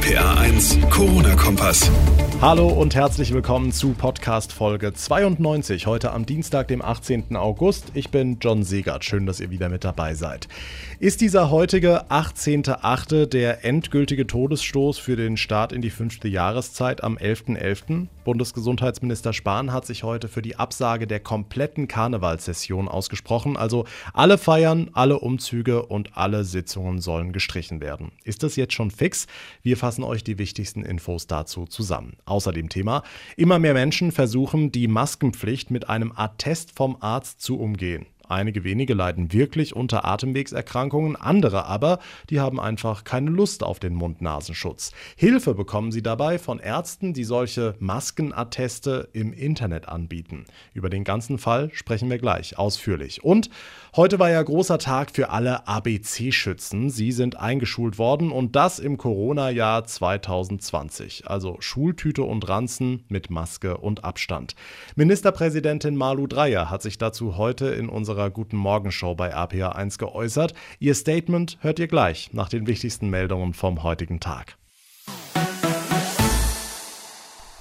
RPA 1, Corona-Kompass. Hallo und herzlich willkommen zu Podcast Folge 92, heute am Dienstag, dem 18. August. Ich bin John Segert, schön, dass ihr wieder mit dabei seid. Ist dieser heutige 18.8. der endgültige Todesstoß für den Start in die fünfte Jahreszeit am 11.11.? .11.? Bundesgesundheitsminister Spahn hat sich heute für die Absage der kompletten Karnevalssession ausgesprochen, also alle Feiern, alle Umzüge und alle Sitzungen sollen gestrichen werden. Ist das jetzt schon fix? Wir euch die wichtigsten Infos dazu zusammen. Außerdem Thema, immer mehr Menschen versuchen, die Maskenpflicht mit einem Attest vom Arzt zu umgehen. Einige wenige leiden wirklich unter Atemwegserkrankungen, andere aber, die haben einfach keine Lust auf den Mund-Nasenschutz. Hilfe bekommen sie dabei von Ärzten, die solche Maskenatteste im Internet anbieten. Über den ganzen Fall sprechen wir gleich ausführlich. Und heute war ja großer Tag für alle ABC-Schützen. Sie sind eingeschult worden und das im Corona-Jahr 2020. Also Schultüte und Ranzen mit Maske und Abstand. Ministerpräsidentin Malu Dreyer hat sich dazu heute in unserer unserer Guten Morgen Show bei RPA1 geäußert. Ihr Statement hört ihr gleich nach den wichtigsten Meldungen vom heutigen Tag.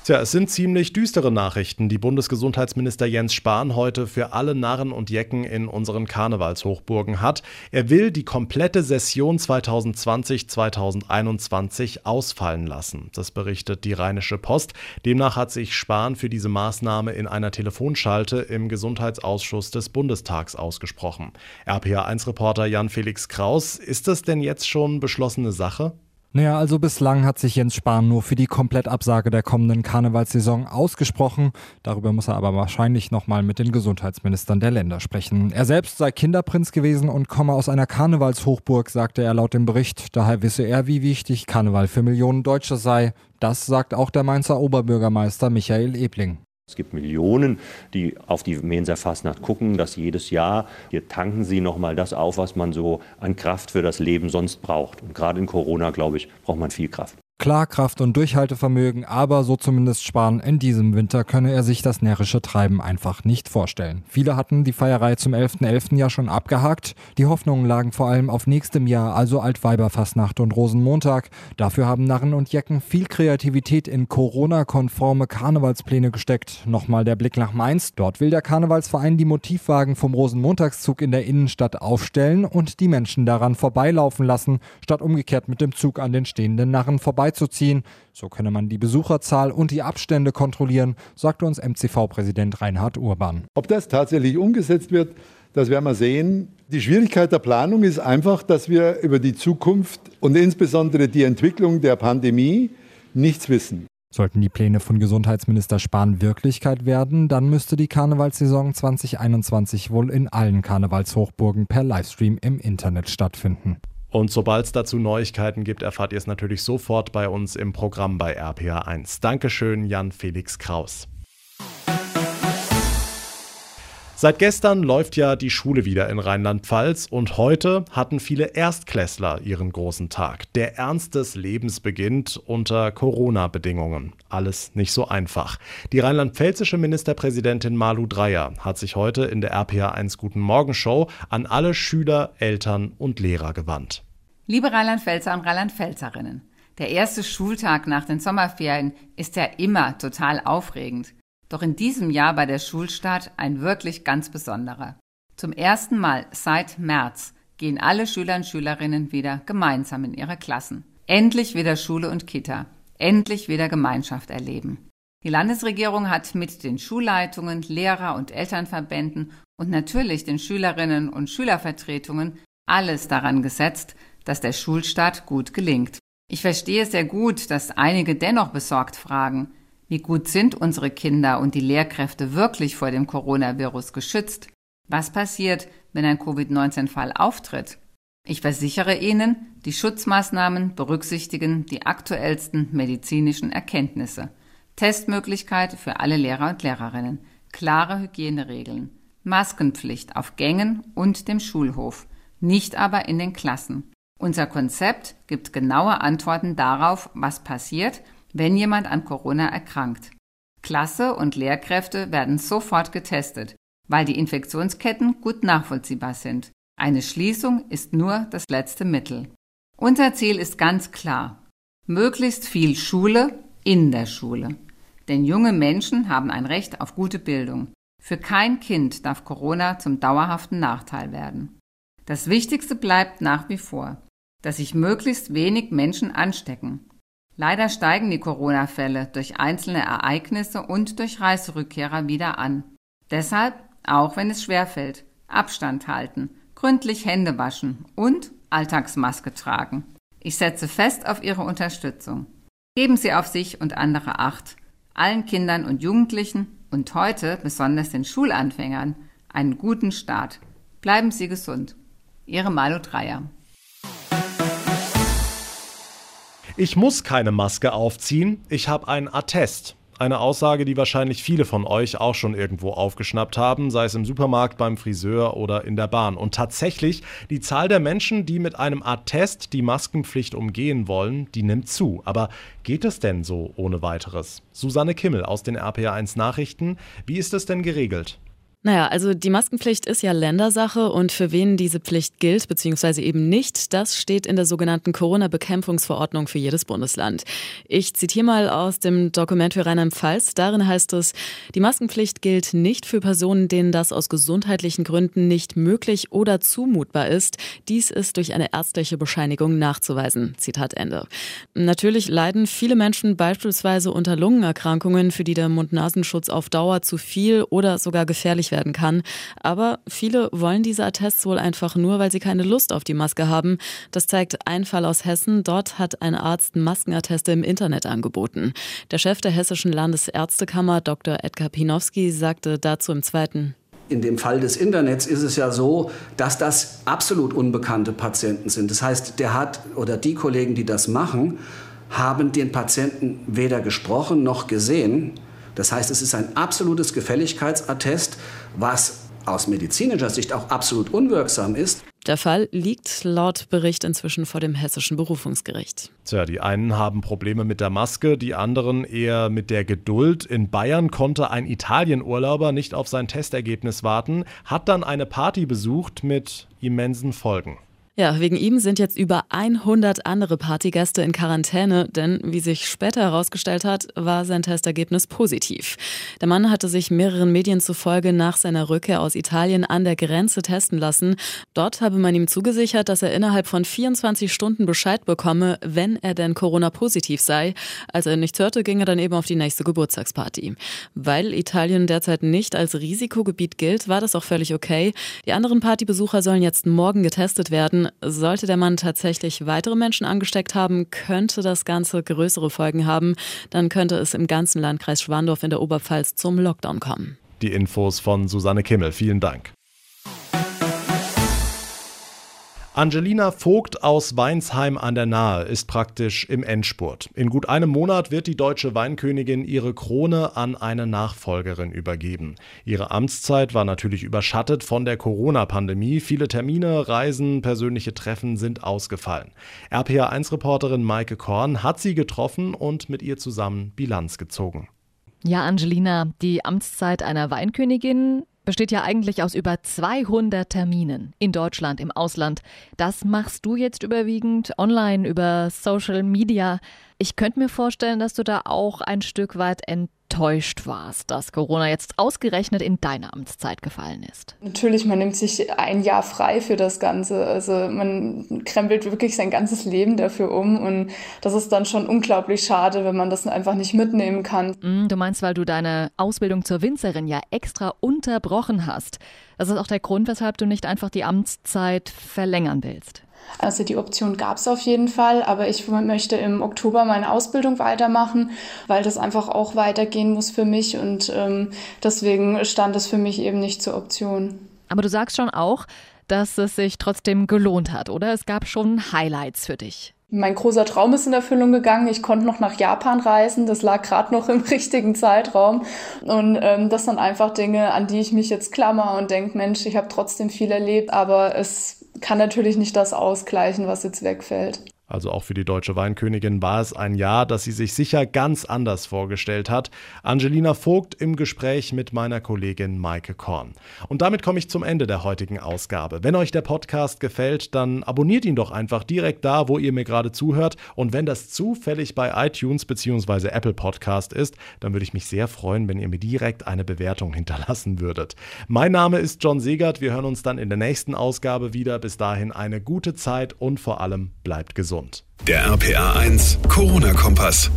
Tja, es sind ziemlich düstere Nachrichten, die Bundesgesundheitsminister Jens Spahn heute für alle Narren und Jecken in unseren Karnevalshochburgen hat. Er will die komplette Session 2020-2021 ausfallen lassen. Das berichtet die Rheinische Post. Demnach hat sich Spahn für diese Maßnahme in einer Telefonschalte im Gesundheitsausschuss des Bundestags ausgesprochen. RPA1-Reporter Jan-Felix Kraus, ist das denn jetzt schon beschlossene Sache? Naja, also bislang hat sich Jens Spahn nur für die Komplettabsage der kommenden Karnevalssaison ausgesprochen. Darüber muss er aber wahrscheinlich nochmal mit den Gesundheitsministern der Länder sprechen. Er selbst sei Kinderprinz gewesen und komme aus einer Karnevalshochburg, sagte er laut dem Bericht. Daher wisse er, wie wichtig Karneval für Millionen Deutsche sei. Das sagt auch der Mainzer Oberbürgermeister Michael Ebling. Es gibt Millionen, die auf die Mensa Fastnacht gucken, dass jedes Jahr hier tanken sie nochmal das auf, was man so an Kraft für das Leben sonst braucht. Und gerade in Corona, glaube ich, braucht man viel Kraft. Klar, Kraft und Durchhaltevermögen, aber so zumindest Spahn, in diesem Winter könne er sich das närrische Treiben einfach nicht vorstellen. Viele hatten die Feierei zum 11.11. .11. ja schon abgehakt. Die Hoffnungen lagen vor allem auf nächstem Jahr, also Altweiberfastnacht und Rosenmontag. Dafür haben Narren und Jecken viel Kreativität in Corona-konforme Karnevalspläne gesteckt. Nochmal der Blick nach Mainz. Dort will der Karnevalsverein die Motivwagen vom Rosenmontagszug in der Innenstadt aufstellen und die Menschen daran vorbeilaufen lassen, statt umgekehrt mit dem Zug an den stehenden Narren vorbei beizuziehen. So könne man die Besucherzahl und die Abstände kontrollieren, sagte uns MCV-Präsident Reinhard Urban. Ob das tatsächlich umgesetzt wird, das werden wir sehen. Die Schwierigkeit der Planung ist einfach, dass wir über die Zukunft und insbesondere die Entwicklung der Pandemie nichts wissen. Sollten die Pläne von Gesundheitsminister Spahn Wirklichkeit werden, dann müsste die Karnevalssaison 2021 wohl in allen Karnevalshochburgen per Livestream im Internet stattfinden. Und sobald es dazu Neuigkeiten gibt, erfahrt ihr es natürlich sofort bei uns im Programm bei RPA1. Dankeschön, Jan Felix Kraus. Seit gestern läuft ja die Schule wieder in Rheinland-Pfalz und heute hatten viele Erstklässler ihren großen Tag. Der Ernst des Lebens beginnt unter Corona-Bedingungen. Alles nicht so einfach. Die rheinland-pfälzische Ministerpräsidentin Malu Dreyer hat sich heute in der RPA 1 Guten Morgen Show an alle Schüler, Eltern und Lehrer gewandt. Liebe Rheinland-Pfälzer und Rheinland-Pfälzerinnen, der erste Schultag nach den Sommerferien ist ja immer total aufregend. Doch in diesem Jahr war der Schulstart ein wirklich ganz besonderer. Zum ersten Mal seit März gehen alle Schüler und Schülerinnen wieder gemeinsam in ihre Klassen. Endlich wieder Schule und Kita. Endlich wieder Gemeinschaft erleben. Die Landesregierung hat mit den Schulleitungen, Lehrer- und Elternverbänden und natürlich den Schülerinnen und Schülervertretungen alles daran gesetzt, dass der Schulstart gut gelingt. Ich verstehe sehr gut, dass einige dennoch besorgt fragen, wie gut sind unsere Kinder und die Lehrkräfte wirklich vor dem Coronavirus geschützt? Was passiert, wenn ein Covid-19-Fall auftritt? Ich versichere Ihnen, die Schutzmaßnahmen berücksichtigen die aktuellsten medizinischen Erkenntnisse. Testmöglichkeit für alle Lehrer und Lehrerinnen, klare Hygieneregeln, Maskenpflicht auf Gängen und dem Schulhof, nicht aber in den Klassen. Unser Konzept gibt genaue Antworten darauf, was passiert, wenn jemand an Corona erkrankt. Klasse und Lehrkräfte werden sofort getestet, weil die Infektionsketten gut nachvollziehbar sind. Eine Schließung ist nur das letzte Mittel. Unser Ziel ist ganz klar. Möglichst viel Schule in der Schule. Denn junge Menschen haben ein Recht auf gute Bildung. Für kein Kind darf Corona zum dauerhaften Nachteil werden. Das Wichtigste bleibt nach wie vor, dass sich möglichst wenig Menschen anstecken. Leider steigen die Corona-Fälle durch einzelne Ereignisse und durch Reiserückkehrer wieder an. Deshalb, auch wenn es schwerfällt, Abstand halten, gründlich Hände waschen und Alltagsmaske tragen. Ich setze fest auf Ihre Unterstützung. Geben Sie auf sich und andere Acht. Allen Kindern und Jugendlichen und heute besonders den Schulanfängern einen guten Start. Bleiben Sie gesund. Ihre Malu Dreier. Ich muss keine Maske aufziehen, ich habe einen Attest. Eine Aussage, die wahrscheinlich viele von euch auch schon irgendwo aufgeschnappt haben, sei es im Supermarkt, beim Friseur oder in der Bahn. Und tatsächlich, die Zahl der Menschen, die mit einem Attest die Maskenpflicht umgehen wollen, die nimmt zu. Aber geht es denn so ohne weiteres? Susanne Kimmel aus den RPA1 Nachrichten, wie ist es denn geregelt? Naja, also die Maskenpflicht ist ja Ländersache und für wen diese Pflicht gilt, beziehungsweise eben nicht, das steht in der sogenannten Corona-Bekämpfungsverordnung für jedes Bundesland. Ich zitiere mal aus dem Dokument für Rheinland-Pfalz. Darin heißt es, die Maskenpflicht gilt nicht für Personen, denen das aus gesundheitlichen Gründen nicht möglich oder zumutbar ist. Dies ist durch eine ärztliche Bescheinigung nachzuweisen. Zitat Ende. Natürlich leiden viele Menschen beispielsweise unter Lungenerkrankungen, für die der Mund-Nasenschutz auf Dauer zu viel oder sogar gefährlich werden kann. Aber viele wollen diese Attests wohl einfach nur, weil sie keine Lust auf die Maske haben. Das zeigt ein Fall aus Hessen. Dort hat ein Arzt Maskenatteste im Internet angeboten. Der Chef der Hessischen Landesärztekammer, Dr. Edgar Pinowski, sagte dazu im zweiten in dem Fall des Internets ist es ja so, dass das absolut unbekannte Patienten sind. Das heißt, der hat oder die Kollegen, die das machen, haben den Patienten weder gesprochen noch gesehen. Das heißt, es ist ein absolutes Gefälligkeitsattest, was aus medizinischer Sicht auch absolut unwirksam ist. Der Fall liegt laut Bericht inzwischen vor dem hessischen Berufungsgericht. Tja, die einen haben Probleme mit der Maske, die anderen eher mit der Geduld. In Bayern konnte ein Italienurlauber nicht auf sein Testergebnis warten, hat dann eine Party besucht mit immensen Folgen. Ja, wegen ihm sind jetzt über 100 andere Partygäste in Quarantäne, denn wie sich später herausgestellt hat, war sein Testergebnis positiv. Der Mann hatte sich mehreren Medien zufolge nach seiner Rückkehr aus Italien an der Grenze testen lassen. Dort habe man ihm zugesichert, dass er innerhalb von 24 Stunden Bescheid bekomme, wenn er denn Corona-positiv sei. Als er nichts hörte, ging er dann eben auf die nächste Geburtstagsparty. Weil Italien derzeit nicht als Risikogebiet gilt, war das auch völlig okay. Die anderen Partybesucher sollen jetzt morgen getestet werden. Sollte der Mann tatsächlich weitere Menschen angesteckt haben, könnte das Ganze größere Folgen haben. Dann könnte es im ganzen Landkreis Schwandorf in der Oberpfalz zum Lockdown kommen. Die Infos von Susanne Kimmel. Vielen Dank. Angelina Vogt aus Weinsheim an der Nahe ist praktisch im Endspurt. In gut einem Monat wird die deutsche Weinkönigin ihre Krone an eine Nachfolgerin übergeben. Ihre Amtszeit war natürlich überschattet von der Corona-Pandemie. Viele Termine, Reisen, persönliche Treffen sind ausgefallen. RPA1-Reporterin Maike Korn hat sie getroffen und mit ihr zusammen Bilanz gezogen. Ja, Angelina, die Amtszeit einer Weinkönigin besteht ja eigentlich aus über 200 Terminen in Deutschland, im Ausland. Das machst du jetzt überwiegend online über Social Media. Ich könnte mir vorstellen, dass du da auch ein Stück weit enttäuscht enttäuscht warst, dass Corona jetzt ausgerechnet in deine Amtszeit gefallen ist? Natürlich, man nimmt sich ein Jahr frei für das Ganze. Also man krempelt wirklich sein ganzes Leben dafür um und das ist dann schon unglaublich schade, wenn man das einfach nicht mitnehmen kann. Mm, du meinst, weil du deine Ausbildung zur Winzerin ja extra unterbrochen hast. Das ist auch der Grund, weshalb du nicht einfach die Amtszeit verlängern willst. Also die Option gab es auf jeden Fall, aber ich möchte im Oktober meine Ausbildung weitermachen, weil das einfach auch weitergehen muss für mich und ähm, deswegen stand es für mich eben nicht zur Option. Aber du sagst schon auch, dass es sich trotzdem gelohnt hat, oder? Es gab schon Highlights für dich. Mein großer Traum ist in Erfüllung gegangen. Ich konnte noch nach Japan reisen. Das lag gerade noch im richtigen Zeitraum. Und ähm, das sind einfach Dinge, an die ich mich jetzt klammer und denke, Mensch, ich habe trotzdem viel erlebt, aber es kann natürlich nicht das ausgleichen, was jetzt wegfällt. Also auch für die deutsche Weinkönigin war es ein Jahr, das sie sich sicher ganz anders vorgestellt hat. Angelina Vogt im Gespräch mit meiner Kollegin Maike Korn. Und damit komme ich zum Ende der heutigen Ausgabe. Wenn euch der Podcast gefällt, dann abonniert ihn doch einfach direkt da, wo ihr mir gerade zuhört. Und wenn das zufällig bei iTunes bzw. Apple Podcast ist, dann würde ich mich sehr freuen, wenn ihr mir direkt eine Bewertung hinterlassen würdet. Mein Name ist John Segert. Wir hören uns dann in der nächsten Ausgabe wieder. Bis dahin eine gute Zeit und vor allem bleibt gesund. Der RPA 1 Corona-Kompass.